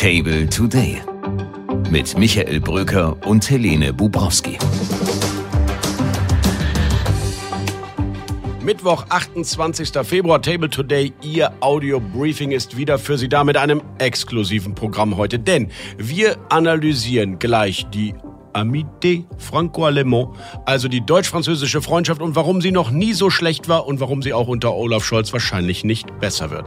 Table Today mit Michael Bröker und Helene Bubrowski. Mittwoch, 28. Februar, Table Today. Ihr Audio-Briefing ist wieder für Sie da mit einem exklusiven Programm heute. Denn wir analysieren gleich die Amité Franco-Allemand, also die deutsch-französische Freundschaft und warum sie noch nie so schlecht war und warum sie auch unter Olaf Scholz wahrscheinlich nicht besser wird.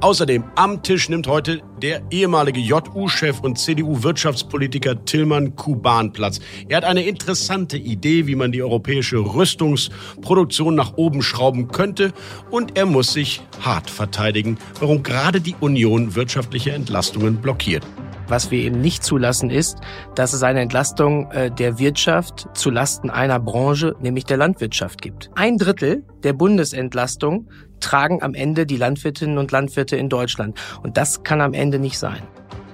Außerdem am Tisch nimmt heute der ehemalige JU-Chef und CDU-Wirtschaftspolitiker Tillmann Kuban Platz. Er hat eine interessante Idee, wie man die europäische Rüstungsproduktion nach oben schrauben könnte und er muss sich hart verteidigen, warum gerade die Union wirtschaftliche Entlastungen blockiert. Was wir eben nicht zulassen ist, dass es eine Entlastung äh, der Wirtschaft zu Lasten einer Branche, nämlich der Landwirtschaft gibt. Ein Drittel der Bundesentlastung tragen am Ende die Landwirtinnen und Landwirte in Deutschland. Und das kann am Ende nicht sein.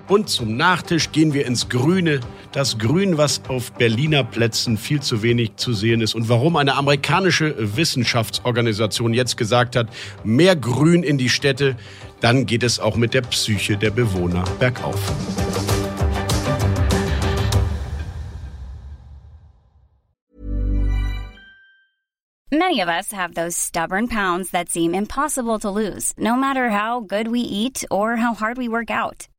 Und zum Nachtisch gehen wir ins Grüne. Das Grün, was auf Berliner Plätzen viel zu wenig zu sehen ist. Und warum eine amerikanische Wissenschaftsorganisation jetzt gesagt hat, mehr Grün in die Städte, dann geht es auch mit der Psyche der Bewohner bergauf. Many of us have those stubborn pounds that seem impossible to lose, no matter how good we eat or how hard we work out.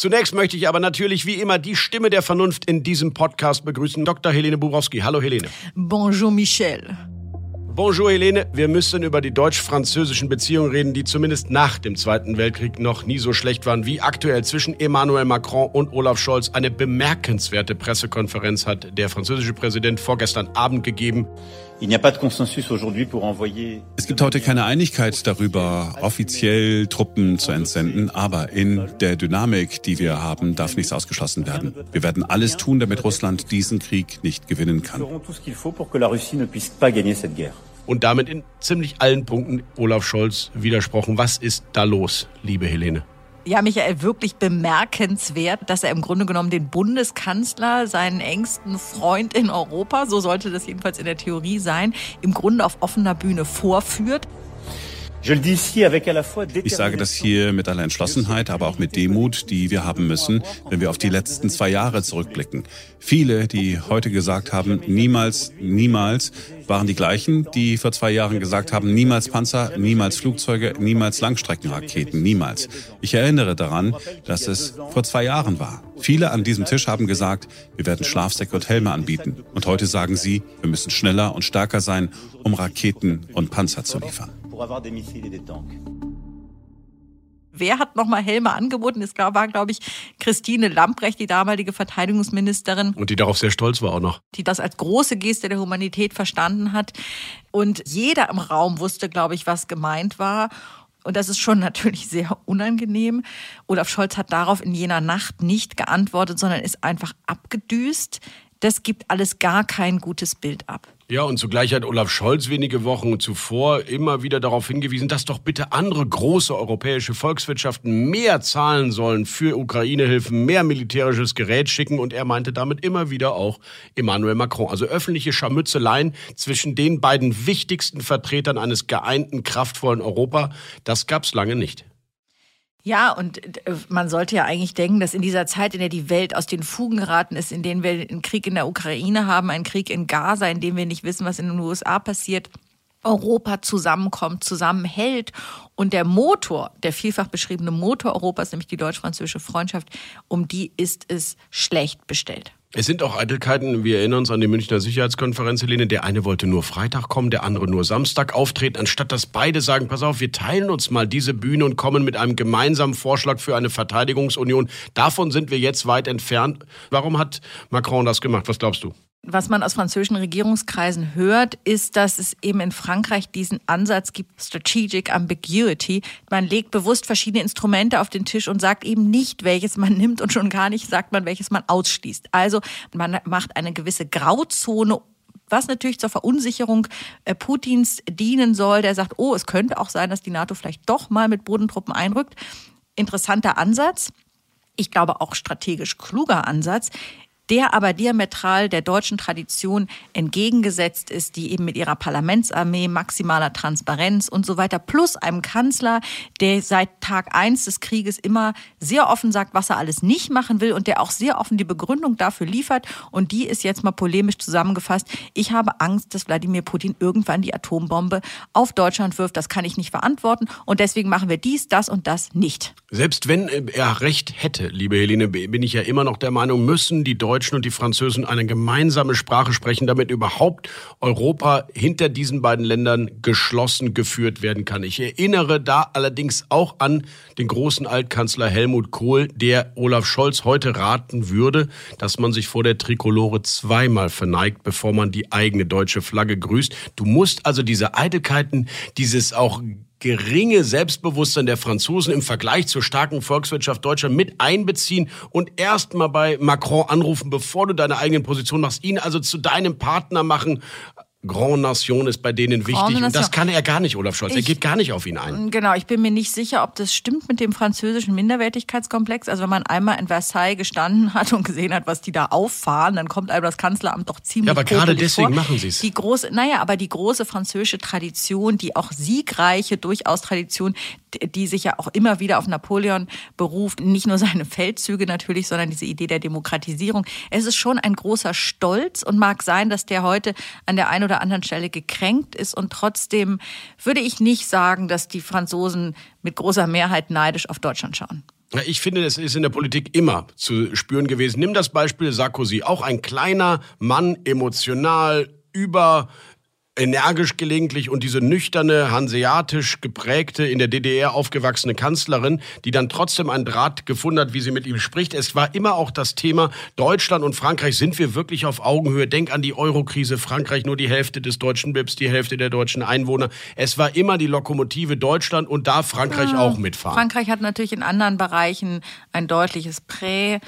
Zunächst möchte ich aber natürlich wie immer die Stimme der Vernunft in diesem Podcast begrüßen. Dr. Helene Bubrowski. Hallo Helene. Bonjour Michel. Bonjour Helene, wir müssen über die deutsch-französischen Beziehungen reden, die zumindest nach dem Zweiten Weltkrieg noch nie so schlecht waren wie aktuell zwischen Emmanuel Macron und Olaf Scholz. Eine bemerkenswerte Pressekonferenz hat der französische Präsident vorgestern Abend gegeben. Es gibt heute keine Einigkeit darüber, offiziell Truppen zu entsenden, aber in der Dynamik, die wir haben, darf nichts ausgeschlossen werden. Wir werden alles tun, damit Russland diesen Krieg nicht gewinnen kann. Und damit in ziemlich allen Punkten Olaf Scholz widersprochen. Was ist da los, liebe Helene? Ja, Michael, wirklich bemerkenswert, dass er im Grunde genommen den Bundeskanzler, seinen engsten Freund in Europa, so sollte das jedenfalls in der Theorie sein, im Grunde auf offener Bühne vorführt. Ich sage das hier mit aller Entschlossenheit, aber auch mit Demut, die wir haben müssen, wenn wir auf die letzten zwei Jahre zurückblicken. Viele, die heute gesagt haben, niemals, niemals, waren die gleichen, die vor zwei Jahren gesagt haben, niemals Panzer, niemals Flugzeuge, niemals Langstreckenraketen, niemals. Ich erinnere daran, dass es vor zwei Jahren war. Viele an diesem Tisch haben gesagt, wir werden Schlafsäcke und Helme anbieten. Und heute sagen sie, wir müssen schneller und stärker sein, um Raketen und Panzer zu liefern avoir des missiles et des tanks. Wer hat nochmal Helme angeboten? Es war, glaube ich, Christine Lamprecht, die damalige Verteidigungsministerin. Und die darauf sehr stolz war auch noch. Die das als große Geste der Humanität verstanden hat. Und jeder im Raum wusste, glaube ich, was gemeint war. Und das ist schon natürlich sehr unangenehm. Olaf Scholz hat darauf in jener Nacht nicht geantwortet, sondern ist einfach abgedüst. Das gibt alles gar kein gutes Bild ab. Ja, und zugleich hat Olaf Scholz wenige Wochen zuvor immer wieder darauf hingewiesen, dass doch bitte andere große europäische Volkswirtschaften mehr zahlen sollen für Ukraine-Hilfen, mehr militärisches Gerät schicken. Und er meinte damit immer wieder auch Emmanuel Macron. Also öffentliche Scharmützeleien zwischen den beiden wichtigsten Vertretern eines geeinten, kraftvollen Europa, das gab's lange nicht. Ja, und äh, man sollte ja eigentlich denken, dass in dieser Zeit, in der die Welt aus den Fugen geraten ist, in denen wir einen Krieg in der Ukraine haben, einen Krieg in Gaza, in dem wir nicht wissen, was in den USA passiert, Europa zusammenkommt, zusammenhält und der Motor, der vielfach beschriebene Motor Europas, nämlich die deutsch-französische Freundschaft, um die ist es schlecht bestellt. Es sind auch Eitelkeiten. Wir erinnern uns an die Münchner Sicherheitskonferenz, Helene. Der eine wollte nur Freitag kommen, der andere nur Samstag auftreten, anstatt dass beide sagen, pass auf, wir teilen uns mal diese Bühne und kommen mit einem gemeinsamen Vorschlag für eine Verteidigungsunion. Davon sind wir jetzt weit entfernt. Warum hat Macron das gemacht? Was glaubst du? Was man aus französischen Regierungskreisen hört, ist, dass es eben in Frankreich diesen Ansatz gibt, Strategic Ambiguity. Man legt bewusst verschiedene Instrumente auf den Tisch und sagt eben nicht, welches man nimmt und schon gar nicht sagt man, welches man ausschließt. Also man macht eine gewisse Grauzone was natürlich zur Verunsicherung äh, Putins dienen soll, der sagt, oh, es könnte auch sein, dass die NATO vielleicht doch mal mit Bodentruppen einrückt. Interessanter Ansatz. Ich glaube auch strategisch kluger Ansatz der aber diametral der deutschen Tradition entgegengesetzt ist, die eben mit ihrer Parlamentsarmee, maximaler Transparenz und so weiter, plus einem Kanzler, der seit Tag eins des Krieges immer sehr offen sagt, was er alles nicht machen will und der auch sehr offen die Begründung dafür liefert. Und die ist jetzt mal polemisch zusammengefasst. Ich habe Angst, dass Wladimir Putin irgendwann die Atombombe auf Deutschland wirft. Das kann ich nicht verantworten. Und deswegen machen wir dies, das und das nicht. Selbst wenn er recht hätte, liebe Helene, bin ich ja immer noch der Meinung, müssen die Deutschen Deutschen und die Französen eine gemeinsame Sprache sprechen, damit überhaupt Europa hinter diesen beiden Ländern geschlossen geführt werden kann. Ich erinnere da allerdings auch an den großen Altkanzler Helmut Kohl, der Olaf Scholz heute raten würde, dass man sich vor der Trikolore zweimal verneigt, bevor man die eigene deutsche Flagge grüßt. Du musst also diese Eitelkeiten, dieses auch geringe Selbstbewusstsein der Franzosen im Vergleich zur starken Volkswirtschaft Deutschland mit einbeziehen und erst mal bei Macron anrufen, bevor du deine eigenen Position machst, ihn also zu deinem Partner machen. Grand Nation ist bei denen wichtig. Und das kann er gar nicht, Olaf Scholz. Ich, er geht gar nicht auf ihn ein. Genau, ich bin mir nicht sicher, ob das stimmt mit dem französischen Minderwertigkeitskomplex. Also wenn man einmal in Versailles gestanden hat und gesehen hat, was die da auffahren, dann kommt einem das Kanzleramt doch ziemlich Ja, aber gerade deswegen vor. machen sie es. Die große, naja, aber die große französische Tradition, die auch siegreiche, durchaus Tradition, die sich ja auch immer wieder auf Napoleon beruft, nicht nur seine Feldzüge natürlich, sondern diese Idee der Demokratisierung. Es ist schon ein großer Stolz und mag sein, dass der heute an der einen oder anderen Stelle gekränkt ist und trotzdem würde ich nicht sagen, dass die Franzosen mit großer Mehrheit neidisch auf Deutschland schauen. Ich finde, es ist in der Politik immer zu spüren gewesen. Nimm das Beispiel Sarkozy. Auch ein kleiner Mann, emotional, über energisch gelegentlich und diese nüchterne, hanseatisch geprägte, in der DDR aufgewachsene Kanzlerin, die dann trotzdem einen Draht gefunden hat, wie sie mit ihm spricht. Es war immer auch das Thema, Deutschland und Frankreich, sind wir wirklich auf Augenhöhe? Denk an die Eurokrise, Frankreich nur die Hälfte des deutschen BIPs, die Hälfte der deutschen Einwohner. Es war immer die Lokomotive Deutschland und da Frankreich ja. auch mitfahren. Frankreich hat natürlich in anderen Bereichen ein deutliches Prä.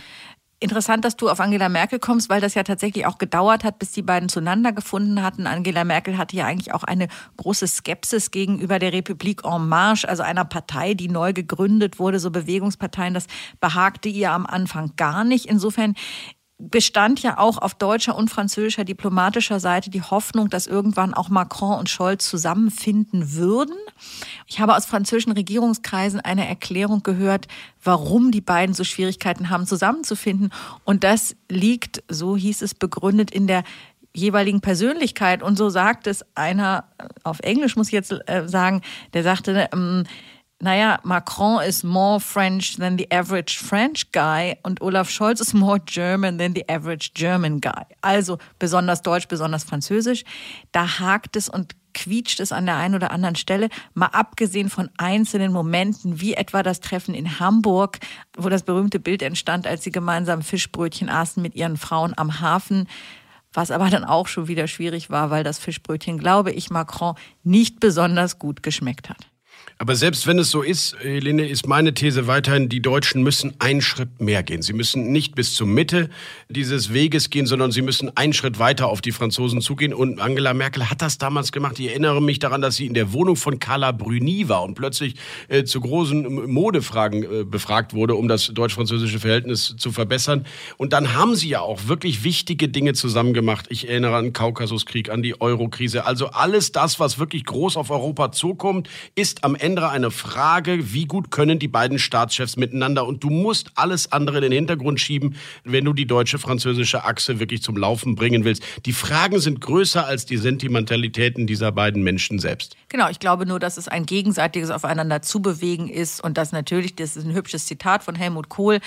Interessant, dass du auf Angela Merkel kommst, weil das ja tatsächlich auch gedauert hat, bis die beiden zueinander gefunden hatten. Angela Merkel hatte ja eigentlich auch eine große Skepsis gegenüber der Republik en Marche, also einer Partei, die neu gegründet wurde, so Bewegungsparteien. Das behagte ihr am Anfang gar nicht. Insofern bestand ja auch auf deutscher und französischer diplomatischer Seite die Hoffnung, dass irgendwann auch Macron und Scholz zusammenfinden würden. Ich habe aus französischen Regierungskreisen eine Erklärung gehört, warum die beiden so Schwierigkeiten haben, zusammenzufinden. Und das liegt, so hieß es, begründet in der jeweiligen Persönlichkeit. Und so sagt es einer, auf Englisch muss ich jetzt äh, sagen, der sagte, ähm, naja, Macron ist more French than the average French guy und Olaf Scholz ist more German than the average German guy. Also besonders Deutsch, besonders Französisch. Da hakt es und quietscht es an der einen oder anderen Stelle, mal abgesehen von einzelnen Momenten, wie etwa das Treffen in Hamburg, wo das berühmte Bild entstand, als sie gemeinsam Fischbrötchen aßen mit ihren Frauen am Hafen was aber dann auch schon wieder schwierig war, weil das Fischbrötchen, glaube ich, Macron nicht besonders gut geschmeckt hat. Aber selbst wenn es so ist, Helene, ist meine These weiterhin, die Deutschen müssen einen Schritt mehr gehen. Sie müssen nicht bis zur Mitte dieses Weges gehen, sondern sie müssen einen Schritt weiter auf die Franzosen zugehen. Und Angela Merkel hat das damals gemacht. Ich erinnere mich daran, dass sie in der Wohnung von Carla Bruni war und plötzlich äh, zu großen Modefragen äh, befragt wurde, um das deutsch-französische Verhältnis zu verbessern. Und dann haben sie ja auch wirklich wichtige Dinge zusammen gemacht. Ich erinnere an den Kaukasuskrieg, an die Eurokrise. Also alles das, was wirklich groß auf Europa zukommt, ist am Ende Ende eine Frage, wie gut können die beiden Staatschefs miteinander und du musst alles andere in den Hintergrund schieben, wenn du die deutsche-französische Achse wirklich zum Laufen bringen willst. Die Fragen sind größer als die Sentimentalitäten dieser beiden Menschen selbst. Genau, ich glaube nur, dass es ein gegenseitiges Aufeinander zubewegen ist und das natürlich, das ist ein hübsches Zitat von Helmut Kohl,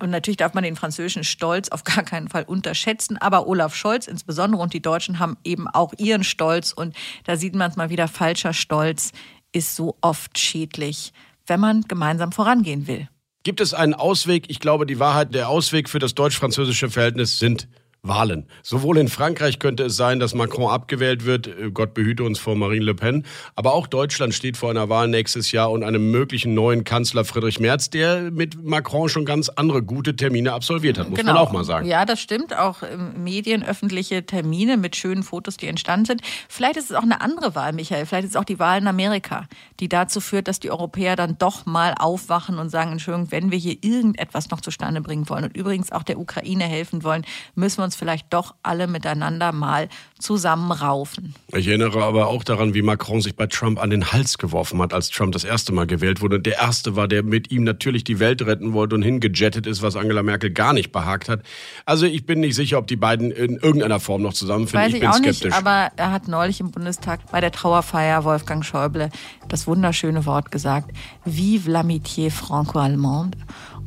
und natürlich darf man den französischen Stolz auf gar keinen Fall unterschätzen. Aber Olaf Scholz insbesondere und die Deutschen haben eben auch ihren Stolz. Und da sieht man es mal wieder falscher Stolz ist so oft schädlich, wenn man gemeinsam vorangehen will. Gibt es einen Ausweg? Ich glaube, die Wahrheit, der Ausweg für das deutsch-französische Verhältnis sind Wahlen. Sowohl in Frankreich könnte es sein, dass Macron abgewählt wird, äh, Gott behüte uns vor Marine Le Pen, aber auch Deutschland steht vor einer Wahl nächstes Jahr und einem möglichen neuen Kanzler Friedrich Merz, der mit Macron schon ganz andere gute Termine absolviert hat, muss genau. man auch mal sagen. Ja, das stimmt. Auch Medien, öffentliche Termine mit schönen Fotos, die entstanden sind. Vielleicht ist es auch eine andere Wahl, Michael. Vielleicht ist es auch die Wahl in Amerika, die dazu führt, dass die Europäer dann doch mal aufwachen und sagen, Entschuldigung, wenn wir hier irgendetwas noch zustande bringen wollen und übrigens auch der Ukraine helfen wollen, müssen wir uns vielleicht doch alle miteinander mal zusammenraufen. Ich erinnere aber auch daran, wie Macron sich bei Trump an den Hals geworfen hat, als Trump das erste Mal gewählt wurde. Und der erste war, der mit ihm natürlich die Welt retten wollte und hingejettet ist, was Angela Merkel gar nicht behagt hat. Also ich bin nicht sicher, ob die beiden in irgendeiner Form noch zusammenfinden. Weiß ich, ich bin auch skeptisch. nicht, aber er hat neulich im Bundestag bei der Trauerfeier Wolfgang Schäuble das wunderschöne Wort gesagt, Vive l'amitié franco-allemande.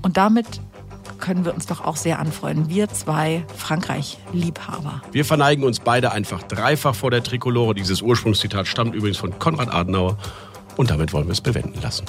Und damit können wir uns doch auch sehr anfreuen. Wir zwei Frankreich-Liebhaber. Wir verneigen uns beide einfach dreifach vor der Trikolore. Dieses Ursprungszitat stammt übrigens von Konrad Adenauer. Und damit wollen wir es bewenden lassen.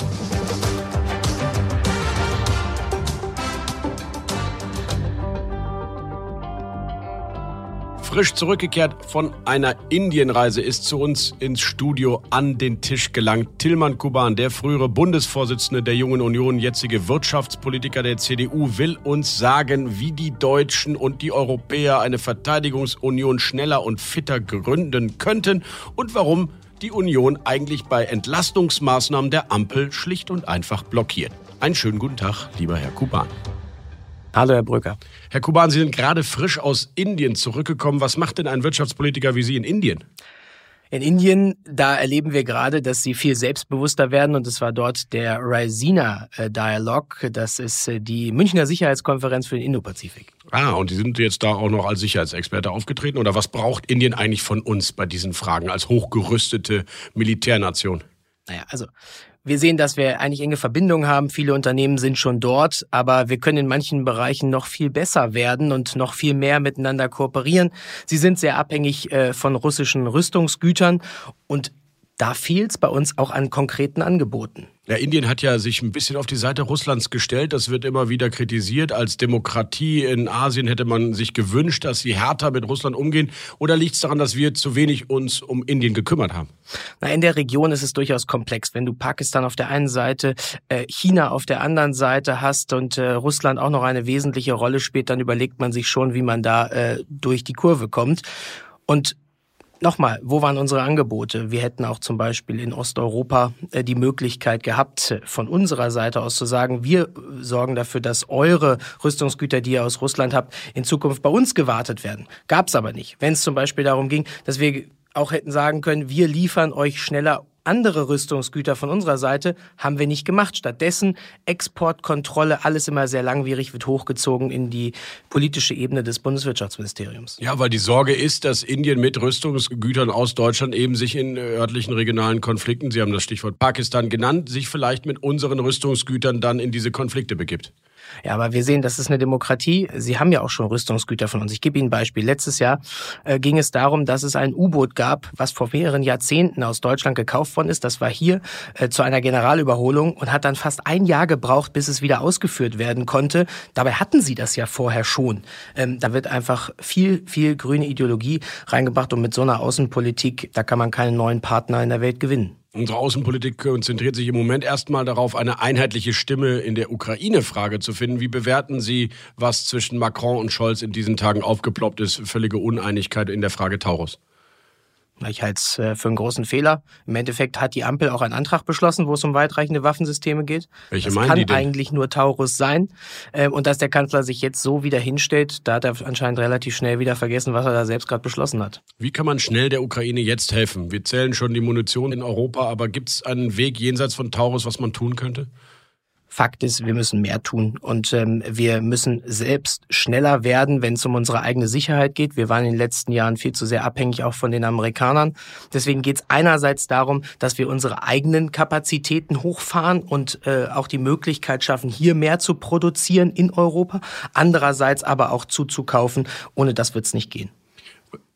Frisch zurückgekehrt von einer Indienreise ist zu uns ins Studio an den Tisch gelangt. Tilman Kuban, der frühere Bundesvorsitzende der Jungen Union, jetzige Wirtschaftspolitiker der CDU, will uns sagen, wie die Deutschen und die Europäer eine Verteidigungsunion schneller und fitter gründen könnten und warum die Union eigentlich bei Entlastungsmaßnahmen der Ampel schlicht und einfach blockiert. Einen schönen guten Tag, lieber Herr Kuban. Hallo, Herr Brücker. Herr Kuban, Sie sind gerade frisch aus Indien zurückgekommen. Was macht denn ein Wirtschaftspolitiker wie Sie in Indien? In Indien, da erleben wir gerade, dass sie viel selbstbewusster werden und es war dort der Raisina Dialog. Das ist äh, die Münchner Sicherheitskonferenz für den Indopazifik. Ah, und Sie sind jetzt da auch noch als Sicherheitsexperte aufgetreten. Oder was braucht Indien eigentlich von uns bei diesen Fragen als hochgerüstete Militärnation? Naja, also wir sehen, dass wir eigentlich enge Verbindungen haben. Viele Unternehmen sind schon dort, aber wir können in manchen Bereichen noch viel besser werden und noch viel mehr miteinander kooperieren. Sie sind sehr abhängig äh, von russischen Rüstungsgütern und da fehlt es bei uns auch an konkreten Angeboten. Ja, Indien hat ja sich ein bisschen auf die Seite Russlands gestellt. Das wird immer wieder kritisiert. Als Demokratie in Asien hätte man sich gewünscht, dass sie härter mit Russland umgehen. Oder liegt es daran, dass wir zu wenig uns um Indien gekümmert haben? Na, in der Region ist es durchaus komplex. Wenn du Pakistan auf der einen Seite, äh, China auf der anderen Seite hast und äh, Russland auch noch eine wesentliche Rolle spielt, dann überlegt man sich schon, wie man da äh, durch die Kurve kommt. Und Nochmal, wo waren unsere Angebote? Wir hätten auch zum Beispiel in Osteuropa äh, die Möglichkeit gehabt, von unserer Seite aus zu sagen, wir sorgen dafür, dass eure Rüstungsgüter, die ihr aus Russland habt, in Zukunft bei uns gewartet werden. Gab's aber nicht. Wenn es zum Beispiel darum ging, dass wir auch hätten sagen können, wir liefern euch schneller andere Rüstungsgüter von unserer Seite haben wir nicht gemacht. Stattdessen Exportkontrolle, alles immer sehr langwierig, wird hochgezogen in die politische Ebene des Bundeswirtschaftsministeriums. Ja, weil die Sorge ist, dass Indien mit Rüstungsgütern aus Deutschland eben sich in örtlichen regionalen Konflikten, Sie haben das Stichwort Pakistan genannt, sich vielleicht mit unseren Rüstungsgütern dann in diese Konflikte begibt. Ja, aber wir sehen, das ist eine Demokratie. Sie haben ja auch schon Rüstungsgüter von uns. Ich gebe Ihnen ein Beispiel. Letztes Jahr äh, ging es darum, dass es ein U-Boot gab, was vor mehreren Jahrzehnten aus Deutschland gekauft worden ist. Das war hier äh, zu einer Generalüberholung und hat dann fast ein Jahr gebraucht, bis es wieder ausgeführt werden konnte. Dabei hatten Sie das ja vorher schon. Ähm, da wird einfach viel, viel grüne Ideologie reingebracht und mit so einer Außenpolitik, da kann man keinen neuen Partner in der Welt gewinnen. Unsere Außenpolitik konzentriert sich im Moment erstmal darauf, eine einheitliche Stimme in der Ukraine-Frage zu finden. Wie bewerten Sie, was zwischen Macron und Scholz in diesen Tagen aufgeploppt ist? Völlige Uneinigkeit in der Frage Taurus. Ich halte es äh, für einen großen Fehler. Im Endeffekt hat die Ampel auch einen Antrag beschlossen, wo es um weitreichende Waffensysteme geht. Welche das meinen kann die denn? eigentlich nur Taurus sein. Ähm, Und dass der Kanzler sich jetzt so wieder hinstellt, da hat er anscheinend relativ schnell wieder vergessen, was er da selbst gerade beschlossen hat. Wie kann man schnell der Ukraine jetzt helfen? Wir zählen schon die Munition in Europa, aber gibt es einen Weg jenseits von Taurus, was man tun könnte? Fakt ist, wir müssen mehr tun und ähm, wir müssen selbst schneller werden, wenn es um unsere eigene Sicherheit geht. Wir waren in den letzten Jahren viel zu sehr abhängig auch von den Amerikanern. Deswegen geht es einerseits darum, dass wir unsere eigenen Kapazitäten hochfahren und äh, auch die Möglichkeit schaffen, hier mehr zu produzieren in Europa. Andererseits aber auch zuzukaufen. Ohne das wird es nicht gehen.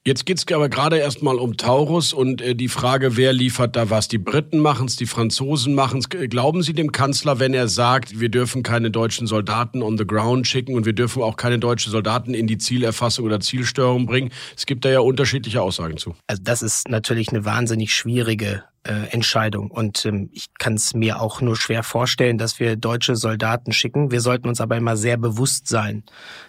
Jetzt geht's aber gerade erstmal um Taurus und äh, die Frage, wer liefert da was? Die Briten machen's, die Franzosen machen's. Glauben Sie dem Kanzler, wenn er sagt, wir dürfen keine deutschen Soldaten on the ground schicken und wir dürfen auch keine deutschen Soldaten in die Zielerfassung oder Zielstörung bringen? Es gibt da ja unterschiedliche Aussagen zu. Also das ist natürlich eine wahnsinnig schwierige äh, Entscheidung. Und ähm, ich kann es mir auch nur schwer vorstellen, dass wir deutsche Soldaten schicken. Wir sollten uns aber immer sehr bewusst sein,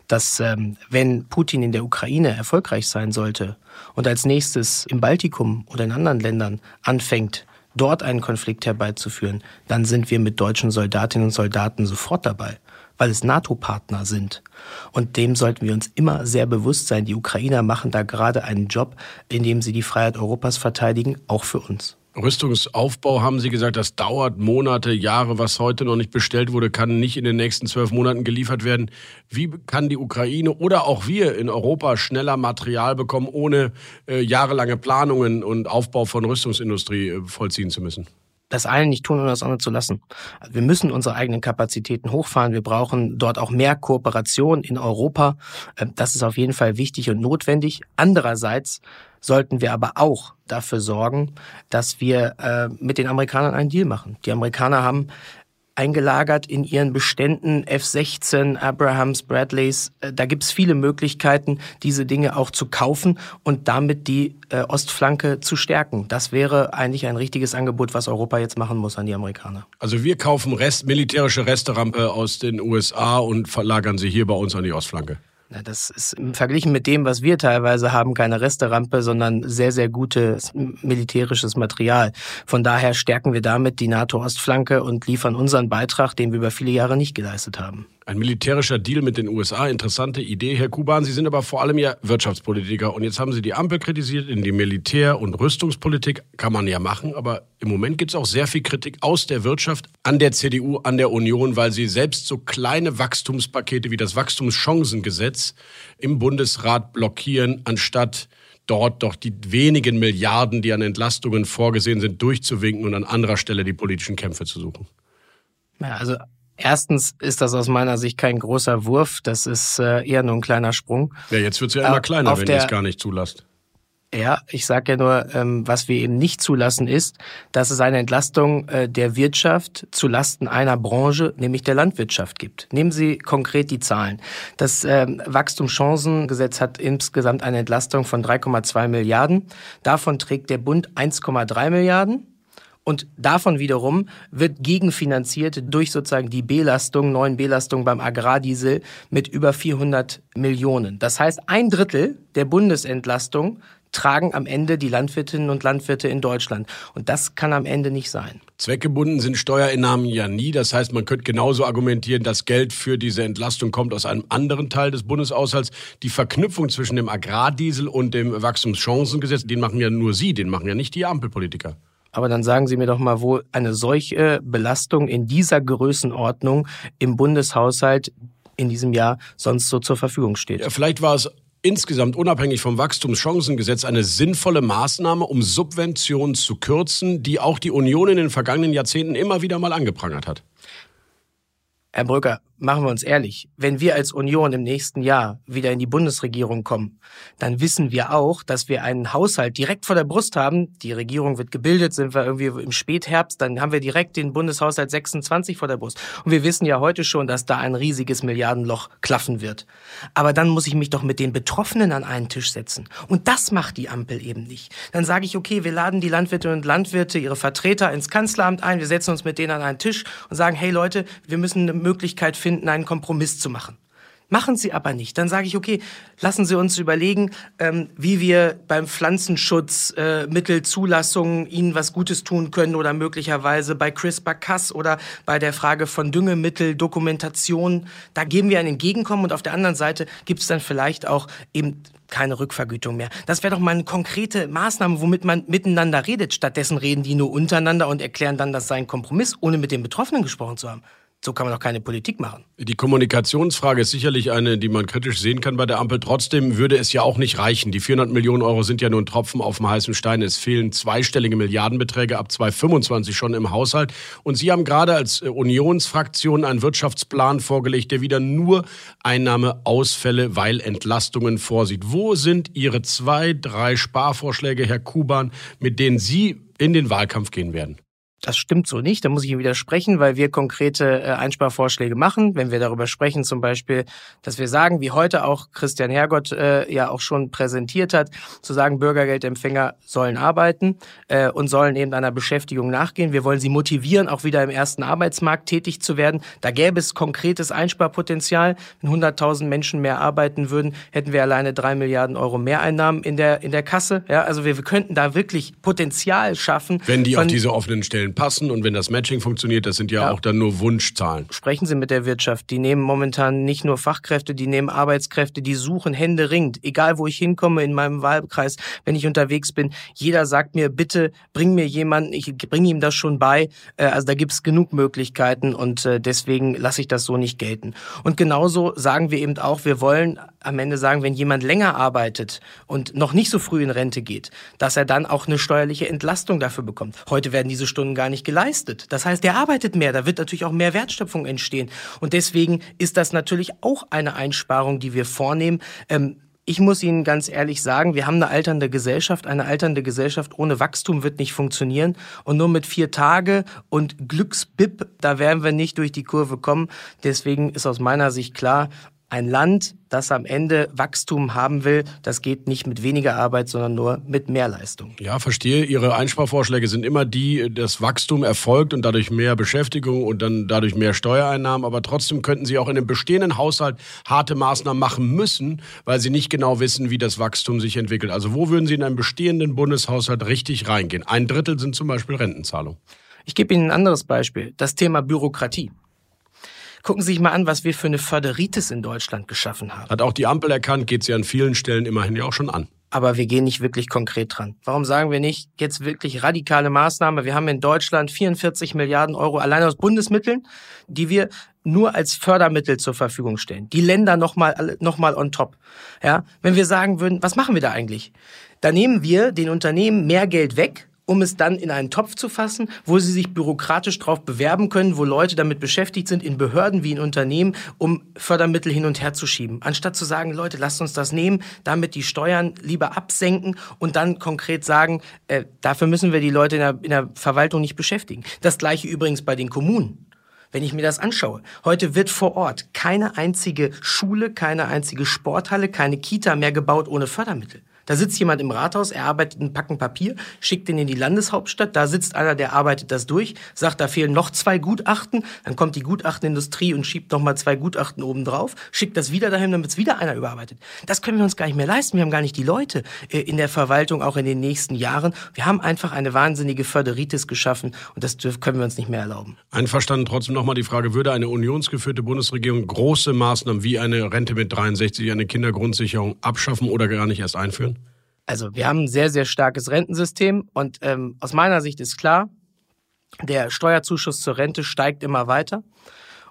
dass ähm, wenn Putin in der Ukraine erfolgreich sein sollte und als nächstes im Baltikum oder in anderen Ländern anfängt, dort einen Konflikt herbeizuführen, dann sind wir mit deutschen Soldatinnen und Soldaten sofort dabei, weil es NATO-Partner sind. Und dem sollten wir uns immer sehr bewusst sein. Die Ukrainer machen da gerade einen Job, in dem sie die Freiheit Europas verteidigen, auch für uns. Rüstungsaufbau haben Sie gesagt, das dauert Monate, Jahre. Was heute noch nicht bestellt wurde, kann nicht in den nächsten zwölf Monaten geliefert werden. Wie kann die Ukraine oder auch wir in Europa schneller Material bekommen, ohne äh, jahrelange Planungen und Aufbau von Rüstungsindustrie äh, vollziehen zu müssen? das eine nicht tun und das andere zu lassen. Wir müssen unsere eigenen Kapazitäten hochfahren. Wir brauchen dort auch mehr Kooperation in Europa. Äh, das ist auf jeden Fall wichtig und notwendig. Andererseits sollten wir aber auch dafür sorgen, dass wir äh, mit den Amerikanern einen Deal machen. Die Amerikaner haben eingelagert in ihren Beständen F-16, Abrahams, Bradleys. Äh, da gibt's viele Möglichkeiten, diese Dinge auch zu kaufen und damit die äh, Ostflanke zu stärken. Das wäre eigentlich ein richtiges Angebot, was Europa jetzt machen muss an die Amerikaner. Also wir kaufen Rest, militärische Resterampe aus den USA und verlagern sie hier bei uns an die Ostflanke. Das ist verglichen mit dem, was wir teilweise haben, keine Resterampe, sondern sehr, sehr gutes militärisches Material. Von daher stärken wir damit die NATO-Ostflanke und liefern unseren Beitrag, den wir über viele Jahre nicht geleistet haben. Ein militärischer Deal mit den USA, interessante Idee. Herr Kuban, Sie sind aber vor allem ja Wirtschaftspolitiker und jetzt haben Sie die Ampel kritisiert. In die Militär- und Rüstungspolitik kann man ja machen, aber im Moment gibt es auch sehr viel Kritik aus der Wirtschaft an der CDU, an der Union, weil sie selbst so kleine Wachstumspakete wie das Wachstumschancengesetz im Bundesrat blockieren, anstatt dort doch die wenigen Milliarden, die an Entlastungen vorgesehen sind, durchzuwinken und an anderer Stelle die politischen Kämpfe zu suchen. Ja, also Erstens ist das aus meiner Sicht kein großer Wurf, das ist äh, eher nur ein kleiner Sprung. Ja, jetzt wird es ja immer kleiner, wenn ihr es gar nicht zulasst. Ja, ich sage ja nur, ähm, was wir eben nicht zulassen ist, dass es eine Entlastung äh, der Wirtschaft zu Lasten einer Branche, nämlich der Landwirtschaft gibt. Nehmen Sie konkret die Zahlen. Das ähm, Wachstumschancengesetz hat insgesamt eine Entlastung von 3,2 Milliarden. Davon trägt der Bund 1,3 Milliarden. Und davon wiederum wird gegenfinanziert durch sozusagen die Belastung, neuen Belastung beim Agrardiesel mit über 400 Millionen. Das heißt, ein Drittel der Bundesentlastung tragen am Ende die Landwirtinnen und Landwirte in Deutschland. Und das kann am Ende nicht sein. Zweckgebunden sind Steuereinnahmen ja nie. Das heißt, man könnte genauso argumentieren, das Geld für diese Entlastung kommt aus einem anderen Teil des Bundeshaushalts. Die Verknüpfung zwischen dem Agrardiesel und dem Wachstumschancengesetz, den machen ja nur Sie, den machen ja nicht die Ampelpolitiker. Aber dann sagen Sie mir doch mal, wo eine solche Belastung in dieser Größenordnung im Bundeshaushalt in diesem Jahr sonst so zur Verfügung steht. Ja, vielleicht war es insgesamt unabhängig vom Wachstumschancengesetz eine sinnvolle Maßnahme, um Subventionen zu kürzen, die auch die Union in den vergangenen Jahrzehnten immer wieder mal angeprangert hat. Herr Brücker, machen wir uns ehrlich, wenn wir als Union im nächsten Jahr wieder in die Bundesregierung kommen, dann wissen wir auch, dass wir einen Haushalt direkt vor der Brust haben. Die Regierung wird gebildet, sind wir irgendwie im Spätherbst, dann haben wir direkt den Bundeshaushalt 26 vor der Brust. Und wir wissen ja heute schon, dass da ein riesiges Milliardenloch klaffen wird. Aber dann muss ich mich doch mit den Betroffenen an einen Tisch setzen. Und das macht die Ampel eben nicht. Dann sage ich, okay, wir laden die Landwirte und Landwirte, ihre Vertreter ins Kanzleramt ein, wir setzen uns mit denen an einen Tisch und sagen, hey Leute, wir müssen eine Möglichkeit finden, einen Kompromiss zu machen. Machen Sie aber nicht. Dann sage ich, okay, lassen Sie uns überlegen, ähm, wie wir beim Pflanzenschutz äh, Mittelzulassungen Ihnen was Gutes tun können oder möglicherweise bei CRISPR-Cas oder bei der Frage von Düngemitteldokumentation. Da geben wir ein Entgegenkommen und auf der anderen Seite gibt es dann vielleicht auch eben keine Rückvergütung mehr. Das wäre doch mal eine konkrete Maßnahme, womit man miteinander redet. Stattdessen reden die nur untereinander und erklären dann, das sei ein Kompromiss, ohne mit den Betroffenen gesprochen zu haben. So kann man doch keine Politik machen. Die Kommunikationsfrage ist sicherlich eine, die man kritisch sehen kann bei der Ampel. Trotzdem würde es ja auch nicht reichen. Die 400 Millionen Euro sind ja nur ein Tropfen auf dem heißen Stein. Es fehlen zweistellige Milliardenbeträge ab 2025 schon im Haushalt. Und Sie haben gerade als äh, Unionsfraktion einen Wirtschaftsplan vorgelegt, der wieder nur Einnahmeausfälle, weil Entlastungen vorsieht. Wo sind Ihre zwei, drei Sparvorschläge, Herr Kuban, mit denen Sie in den Wahlkampf gehen werden? Das stimmt so nicht. Da muss ich Ihnen widersprechen, weil wir konkrete äh, Einsparvorschläge machen. Wenn wir darüber sprechen, zum Beispiel, dass wir sagen, wie heute auch Christian Hergott äh, ja auch schon präsentiert hat, zu sagen, Bürgergeldempfänger sollen arbeiten äh, und sollen eben einer Beschäftigung nachgehen. Wir wollen sie motivieren, auch wieder im ersten Arbeitsmarkt tätig zu werden. Da gäbe es konkretes Einsparpotenzial. Wenn 100.000 Menschen mehr arbeiten würden, hätten wir alleine drei Milliarden Euro Mehreinnahmen in der in der Kasse. Ja, also wir, wir könnten da wirklich Potenzial schaffen. Wenn die auf diese offenen Stellen passen und wenn das Matching funktioniert, das sind ja, ja, auch dann nur Wunschzahlen. Sprechen Sie mit der Wirtschaft. Die nehmen momentan nicht nur Fachkräfte, die nehmen Arbeitskräfte, die suchen Hände ringend. Egal wo ich hinkomme in meinem Wahlkreis, wenn ich unterwegs bin, jeder sagt mir, bitte bring mir jemanden, ich bringe ihm das schon bei. Äh, also da gibt es genug Möglichkeiten und äh, deswegen lasse ich das so nicht gelten. Und genauso sagen wir eben auch, wir wollen am Ende sagen, wenn jemand länger arbeitet und noch nicht so früh in Rente geht, dass er dann auch eine steuerliche Entlastung dafür bekommt. Heute werden diese Stunden gar nicht geleistet. Das heißt, der arbeitet mehr, da wird natürlich auch mehr Wertschöpfung entstehen. Und deswegen ist das natürlich auch eine Einsparung, die wir vornehmen. Ähm, ich muss Ihnen ganz ehrlich sagen, wir haben eine alternde Gesellschaft. Eine alternde Gesellschaft ohne Wachstum wird nicht funktionieren. Und nur mit vier Tage und Glücksbib, da werden wir nicht durch die Kurve kommen. Deswegen ist aus meiner Sicht klar, ein Land, das am Ende Wachstum haben will, das geht nicht mit weniger Arbeit, sondern nur mit mehr Leistung. Ja, verstehe. Ihre Einsparvorschläge sind immer die, dass Wachstum erfolgt und dadurch mehr Beschäftigung und dann dadurch mehr Steuereinnahmen. Aber trotzdem könnten Sie auch in dem bestehenden Haushalt harte Maßnahmen machen müssen, weil Sie nicht genau wissen, wie das Wachstum sich entwickelt. Also wo würden Sie in einen bestehenden Bundeshaushalt richtig reingehen? Ein Drittel sind zum Beispiel Rentenzahlungen. Ich gebe Ihnen ein anderes Beispiel. Das Thema Bürokratie. Gucken Sie sich mal an, was wir für eine Föderitis in Deutschland geschaffen haben. Hat auch die Ampel erkannt, geht sie an vielen Stellen immerhin ja auch schon an. Aber wir gehen nicht wirklich konkret dran. Warum sagen wir nicht jetzt wirklich radikale Maßnahme? Wir haben in Deutschland 44 Milliarden Euro allein aus Bundesmitteln, die wir nur als Fördermittel zur Verfügung stellen. Die Länder nochmal noch mal on top. Ja, wenn wir sagen würden, was machen wir da eigentlich? Da nehmen wir den Unternehmen mehr Geld weg, um es dann in einen Topf zu fassen, wo sie sich bürokratisch darauf bewerben können, wo Leute damit beschäftigt sind, in Behörden wie in Unternehmen, um Fördermittel hin und her zu schieben. Anstatt zu sagen, Leute, lasst uns das nehmen, damit die Steuern lieber absenken und dann konkret sagen, äh, dafür müssen wir die Leute in der, in der Verwaltung nicht beschäftigen. Das gleiche übrigens bei den Kommunen wenn ich mir das anschaue. Heute wird vor Ort keine einzige Schule, keine einzige Sporthalle, keine Kita mehr gebaut ohne Fördermittel. Da sitzt jemand im Rathaus, er arbeitet einen Packen Papier, schickt den in die Landeshauptstadt, da sitzt einer, der arbeitet das durch, sagt, da fehlen noch zwei Gutachten, dann kommt die Gutachtenindustrie und schiebt nochmal zwei Gutachten oben drauf, schickt das wieder dahin, dann wird's wieder einer überarbeitet. Das können wir uns gar nicht mehr leisten. Wir haben gar nicht die Leute äh, in der Verwaltung, auch in den nächsten Jahren. Wir haben einfach eine wahnsinnige Föderitis geschaffen und das können wir uns nicht mehr erlauben. Einverstanden trotzdem nochmal die Frage, würde eine unionsgeführte Bundesregierung große Maßnahmen wie eine Rente mit 63, eine Kindergrundsicherung abschaffen oder gar nicht erst einführen? Also wir haben ein sehr, sehr starkes Rentensystem und ähm, aus meiner Sicht ist klar, der Steuerzuschuss zur Rente steigt immer weiter.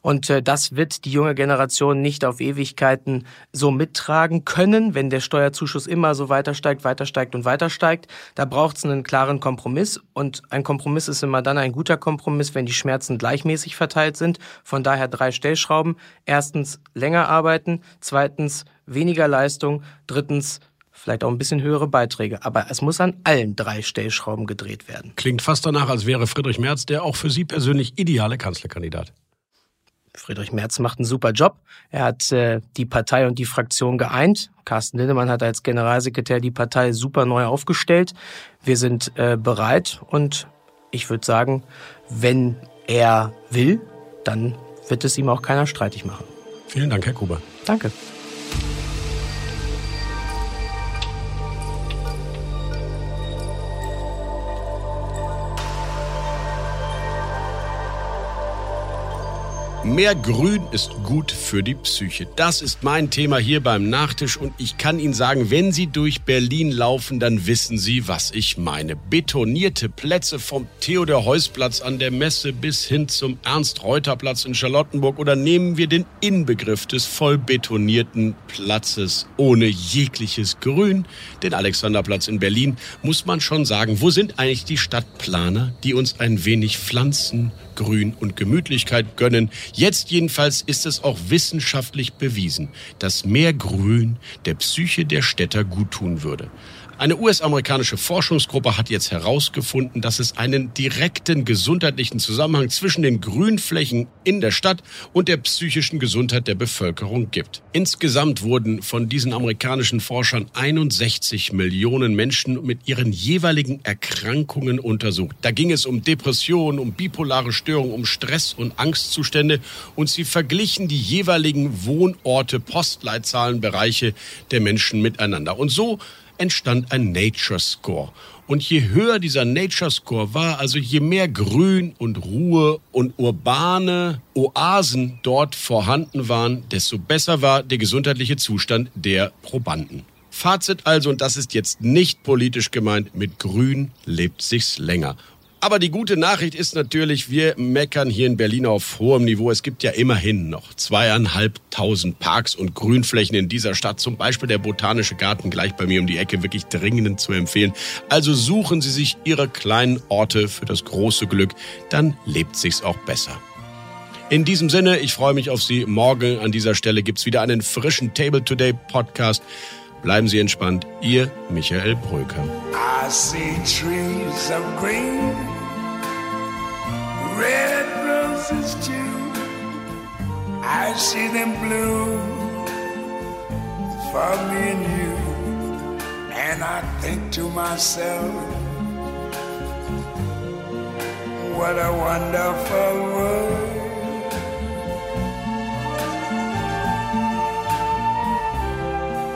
Und äh, das wird die junge Generation nicht auf Ewigkeiten so mittragen können, wenn der Steuerzuschuss immer so weiter steigt, weiter steigt und weiter steigt. Da braucht es einen klaren Kompromiss. Und ein Kompromiss ist immer dann ein guter Kompromiss, wenn die Schmerzen gleichmäßig verteilt sind. Von daher drei Stellschrauben. Erstens länger arbeiten, zweitens weniger Leistung, drittens vielleicht auch ein bisschen höhere Beiträge. Aber es muss an allen drei Stellschrauben gedreht werden. Klingt fast danach, als wäre Friedrich Merz der auch für Sie persönlich ideale Kanzlerkandidat. Friedrich Merz macht einen super Job. Er hat äh, die Partei und die Fraktion geeint. Carsten Lindemann hat als Generalsekretär die Partei super neu aufgestellt. Wir sind äh, bereit und ich würde sagen, wenn er will, dann wird es ihm auch keiner streitig machen. Vielen Dank, Herr Kuber. Danke. Mehr Grün ist gut für die Psyche. Das ist mein Thema hier beim Nachtisch und ich kann Ihnen sagen, wenn Sie durch Berlin laufen, dann wissen Sie, was ich meine. Betonierte Plätze vom Theodor-Heuss-Platz an der Messe bis hin zum Ernst-Reuter-Platz in Charlottenburg oder nehmen wir den Inbegriff des voll betonierten Platzes ohne jegliches Grün, den Alexanderplatz in Berlin, muss man schon sagen, wo sind eigentlich die Stadtplaner, die uns ein wenig Pflanzen, Grün und Gemütlichkeit gönnen. Jetzt jedenfalls ist es auch wissenschaftlich bewiesen, dass mehr Grün der Psyche der Städter guttun würde. Eine US-amerikanische Forschungsgruppe hat jetzt herausgefunden, dass es einen direkten gesundheitlichen Zusammenhang zwischen den Grünflächen in der Stadt und der psychischen Gesundheit der Bevölkerung gibt. Insgesamt wurden von diesen amerikanischen Forschern 61 Millionen Menschen mit ihren jeweiligen Erkrankungen untersucht. Da ging es um Depressionen, um bipolare Störungen, um Stress- und Angstzustände und sie verglichen die jeweiligen Wohnorte, Postleitzahlenbereiche der Menschen miteinander. Und so entstand ein Nature Score. Und je höher dieser Nature Score war, also je mehr Grün und Ruhe und urbane Oasen dort vorhanden waren, desto besser war der gesundheitliche Zustand der Probanden. Fazit also, und das ist jetzt nicht politisch gemeint, mit Grün lebt sich's länger. Aber die gute Nachricht ist natürlich, wir meckern hier in Berlin auf hohem Niveau. Es gibt ja immerhin noch zweieinhalbtausend Parks und Grünflächen in dieser Stadt. Zum Beispiel der Botanische Garten gleich bei mir um die Ecke. Wirklich dringend zu empfehlen. Also suchen Sie sich Ihre kleinen Orte für das große Glück. Dann lebt sich's auch besser. In diesem Sinne, ich freue mich auf Sie. Morgen an dieser Stelle gibt's wieder einen frischen Table Today Podcast. Bleiben Sie entspannt. Ihr Michael Bröker. I see trees of green, red roses too. I see them bloom for me and you. And I think to myself, what a wonderful world.